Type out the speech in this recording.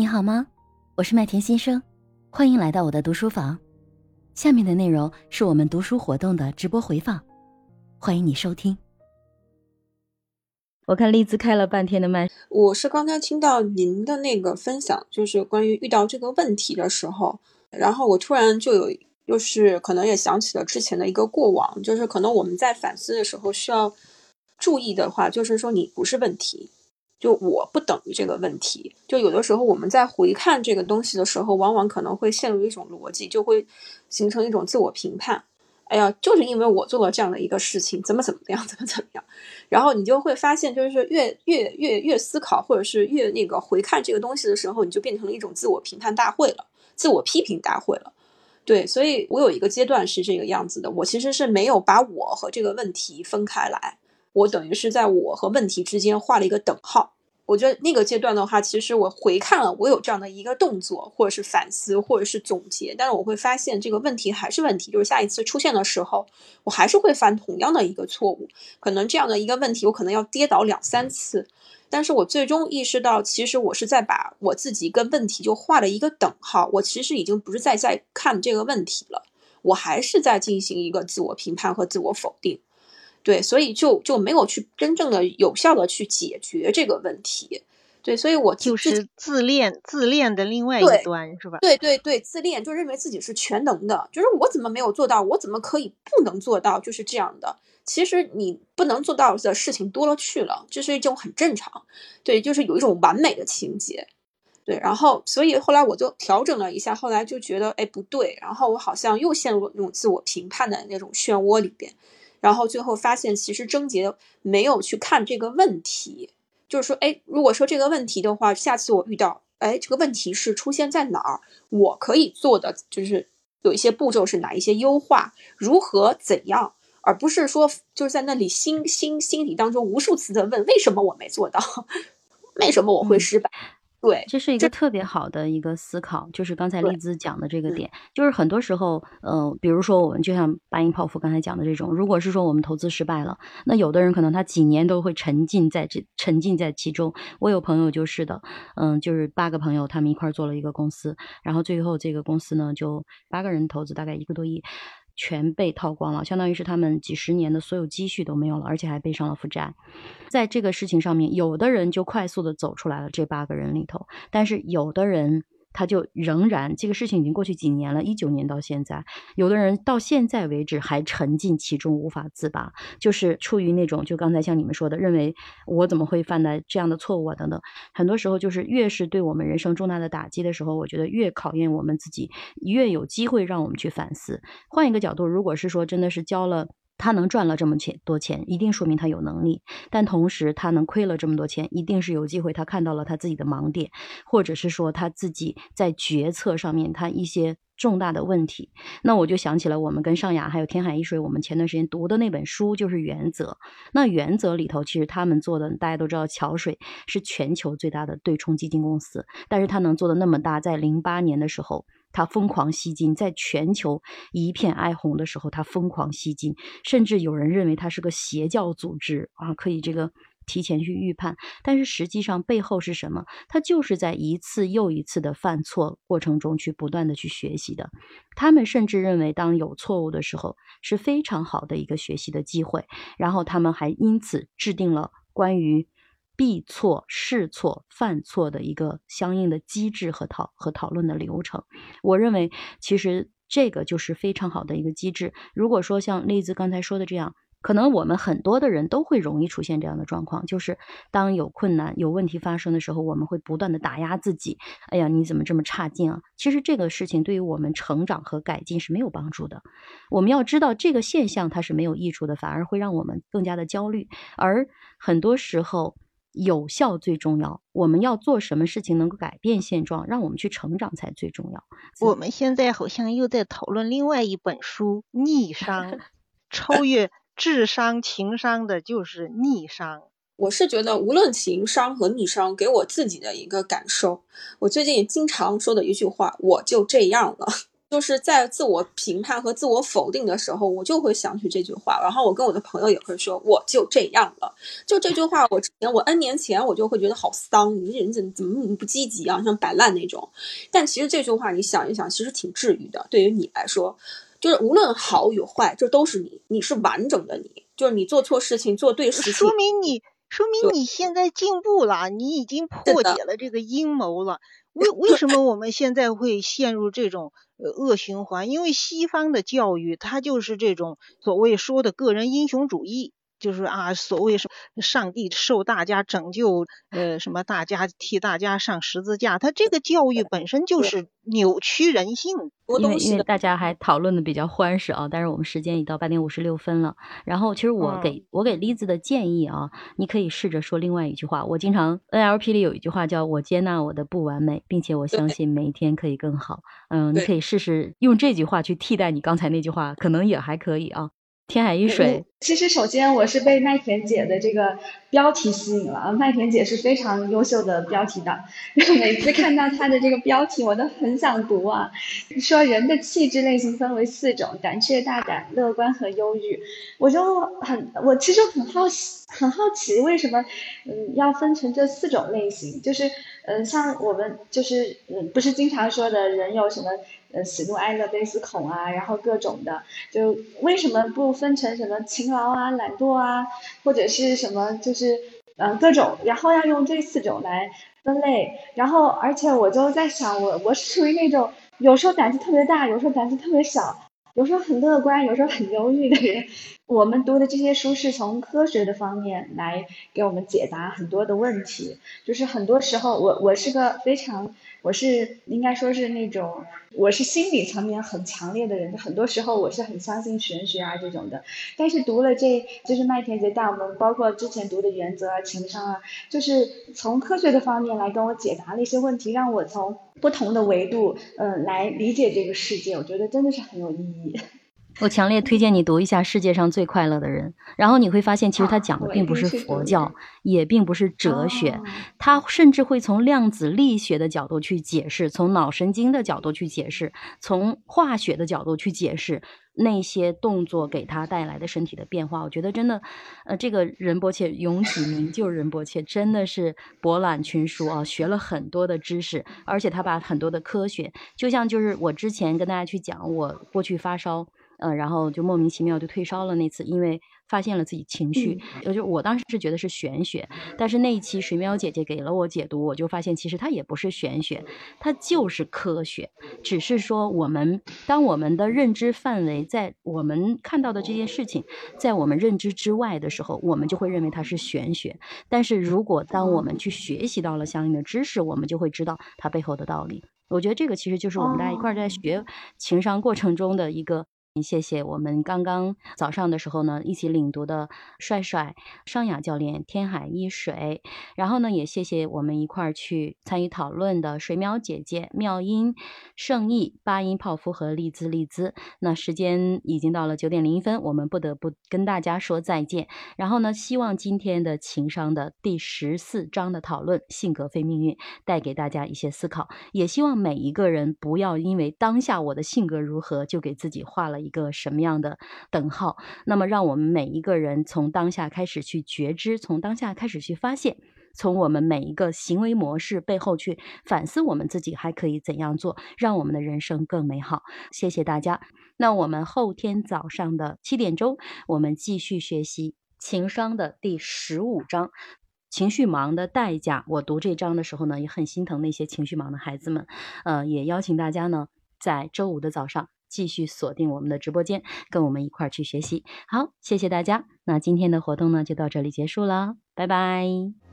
你好吗？我是麦田先生，欢迎来到我的读书房。下面的内容是我们读书活动的直播回放，欢迎你收听。我看丽兹开了半天的麦，我是刚才听到您的那个分享，就是关于遇到这个问题的时候，然后我突然就有，就是可能也想起了之前的一个过往，就是可能我们在反思的时候需要注意的话，就是说你不是问题。就我不等于这个问题，就有的时候我们在回看这个东西的时候，往往可能会陷入一种逻辑，就会形成一种自我评判。哎呀，就是因为我做了这样的一个事情，怎么怎么样，怎么怎么样，然后你就会发现，就是越越越越思考，或者是越那个回看这个东西的时候，你就变成了一种自我评判大会了，自我批评大会了。对，所以我有一个阶段是这个样子的，我其实是没有把我和这个问题分开来。我等于是在我和问题之间画了一个等号。我觉得那个阶段的话，其实我回看了，我有这样的一个动作，或者是反思，或者是总结。但是我会发现这个问题还是问题，就是下一次出现的时候，我还是会犯同样的一个错误。可能这样的一个问题，我可能要跌倒两三次。但是我最终意识到，其实我是在把我自己跟问题就画了一个等号。我其实已经不是在在看这个问题了，我还是在进行一个自我评判和自我否定。对，所以就就没有去真正的有效的去解决这个问题。对，所以我就是自恋，自恋的另外一端是吧？对对对，自恋就认为自己是全能的，就是我怎么没有做到，我怎么可以不能做到，就是这样的。其实你不能做到的事情多了去了，这是一种很正常。对，就是有一种完美的情节。对，然后所以后来我就调整了一下，后来就觉得哎不对，然后我好像又陷入了那种自我评判的那种漩涡里边。然后最后发现，其实症结没有去看这个问题，就是说，哎，如果说这个问题的话，下次我遇到，哎，这个问题是出现在哪儿，我可以做的就是有一些步骤是哪一些优化，如何怎样，而不是说就是在那里心心心底当中无数次的问为什么我没做到，为什么我会失败。对，这是一个特别好的一个思考，就是刚才丽兹讲的这个点，就是很多时候，呃，比如说我们就像八音泡芙刚才讲的这种，如果是说我们投资失败了，那有的人可能他几年都会沉浸在这，沉浸在其中。我有朋友就是的，嗯，就是八个朋友他们一块做了一个公司，然后最后这个公司呢，就八个人投资大概一个多亿。全被套光了，相当于是他们几十年的所有积蓄都没有了，而且还背上了负债。在这个事情上面，有的人就快速的走出来了，这八个人里头，但是有的人。他就仍然这个事情已经过去几年了，一九年到现在，有的人到现在为止还沉浸其中无法自拔，就是出于那种就刚才像你们说的，认为我怎么会犯的这样的错误啊等等。很多时候就是越是对我们人生重大的打击的时候，我觉得越考验我们自己，越有机会让我们去反思。换一个角度，如果是说真的是交了。他能赚了这么钱多钱，一定说明他有能力。但同时，他能亏了这么多钱，一定是有机会。他看到了他自己的盲点，或者是说他自己在决策上面他一些重大的问题。那我就想起了我们跟尚雅还有天海一水，我们前段时间读的那本书就是《原则》。那《原则》里头，其实他们做的，大家都知道，桥水是全球最大的对冲基金公司，但是他能做的那么大，在零八年的时候。他疯狂吸金，在全球一片哀鸿的时候，他疯狂吸金，甚至有人认为他是个邪教组织啊，可以这个提前去预判。但是实际上背后是什么？他就是在一次又一次的犯错过程中去不断的去学习的。他们甚至认为，当有错误的时候是非常好的一个学习的机会。然后他们还因此制定了关于。避错、试错、犯错的一个相应的机制和讨和讨论的流程，我认为其实这个就是非常好的一个机制。如果说像栗子刚才说的这样，可能我们很多的人都会容易出现这样的状况，就是当有困难、有问题发生的时候，我们会不断的打压自己。哎呀，你怎么这么差劲啊？其实这个事情对于我们成长和改进是没有帮助的。我们要知道这个现象它是没有益处的，反而会让我们更加的焦虑。而很多时候。有效最重要，我们要做什么事情能够改变现状，让我们去成长才最重要。我们现在好像又在讨论另外一本书《逆商 》，超越智商、情商的就是逆商。我是觉得，无论情商和逆商，给我自己的一个感受，我最近也经常说的一句话，我就这样了。就是在自我评判和自我否定的时候，我就会想起这句话。然后我跟我的朋友也会说，我就这样了。就这句话，我之前我 N 年前我就会觉得好丧，你这人怎么怎么不积极啊，像摆烂那种。但其实这句话你想一想，其实挺治愈的。对于你来说，就是无论好与坏，这都是你，你是完整的你。就是你做错事情，做对事情，说明你说明你现在进步了，你已经破解了这个阴谋了。为为什么我们现在会陷入这种呃恶循环？因为西方的教育，它就是这种所谓说的个人英雄主义。就是啊，所谓什么上帝受大家拯救，呃，什么大家替大家上十字架，他这个教育本身就是扭曲人性。因为因为大家还讨论的比较欢实啊，但是我们时间已到八点五十六分了。然后其实我给我给栗子的建议啊，你可以试着说另外一句话。我经常 NLP 里有一句话叫我接纳我的不完美，并且我相信每一天可以更好。嗯，你可以试试用这句话去替代你刚才那句话，可能也还可以啊。天海一水，其实首先我是被麦田姐的这个标题吸引了。麦田姐是非常优秀的标题党，每次看到她的这个标题，我都很想读啊。说人的气质类型分为四种：胆怯、大胆、乐观和忧郁。我就很，我其实很好奇，很好奇为什么嗯要分成这四种类型？就是嗯，像我们就是嗯，不是经常说的人有什么？呃，喜怒哀乐悲思恐啊，然后各种的，就为什么不分成什么情勤劳啊、懒惰啊，或者是什么，就是嗯各种，然后要用这四种来分类，然后而且我就在想，我我是属于那种有时候胆子特别大，有时候胆子特别小。有时候很乐观，有时候很忧郁的人，我们读的这些书是从科学的方面来给我们解答很多的问题。就是很多时候，我我是个非常，我是应该说是那种，我是心理层面很强烈的人。很多时候我是很相信玄学啊这种的。但是读了这，就是麦田姐带我们，包括之前读的原则啊、情商啊，就是从科学的方面来跟我解答了一些问题，让我从。不同的维度，嗯，来理解这个世界，我觉得真的是很有意义。我强烈推荐你读一下《世界上最快乐的人》，然后你会发现，其实他讲的并不是佛教，也并不是哲学，他甚至会从量子力学的角度去解释，从脑神经的角度去解释，从化学的角度去解释。那些动作给他带来的身体的变化，我觉得真的，呃，这个仁波切永启明就仁波切真的是博览群书啊，学了很多的知识，而且他把很多的科学，就像就是我之前跟大家去讲，我过去发烧。嗯，然后就莫名其妙就退烧了。那次因为发现了自己情绪，就我当时是觉得是玄学，但是那一期水喵姐姐给了我解读，我就发现其实它也不是玄学，它就是科学。只是说我们当我们的认知范围在我们看到的这件事情在我们认知之外的时候，我们就会认为它是玄学。但是如果当我们去学习到了相应的知识，我们就会知道它背后的道理。我觉得这个其实就是我们大家一块在学情商过程中的一个。谢谢我们刚刚早上的时候呢，一起领读的帅帅、尚雅教练、天海一水，然后呢，也谢谢我们一块儿去参与讨论的水淼姐姐、妙音、圣意、八音泡芙和丽兹丽兹。那时间已经到了九点零一分，我们不得不跟大家说再见。然后呢，希望今天的情商的第十四章的讨论“性格非命运”带给大家一些思考，也希望每一个人不要因为当下我的性格如何，就给自己画了。一个什么样的等号？那么，让我们每一个人从当下开始去觉知，从当下开始去发现，从我们每一个行为模式背后去反思，我们自己还可以怎样做，让我们的人生更美好。谢谢大家。那我们后天早上的七点钟，我们继续学习情商的第十五章——情绪忙的代价。我读这章的时候呢，也很心疼那些情绪忙的孩子们。呃，也邀请大家呢，在周五的早上。继续锁定我们的直播间，跟我们一块儿去学习。好，谢谢大家。那今天的活动呢，就到这里结束了，拜拜。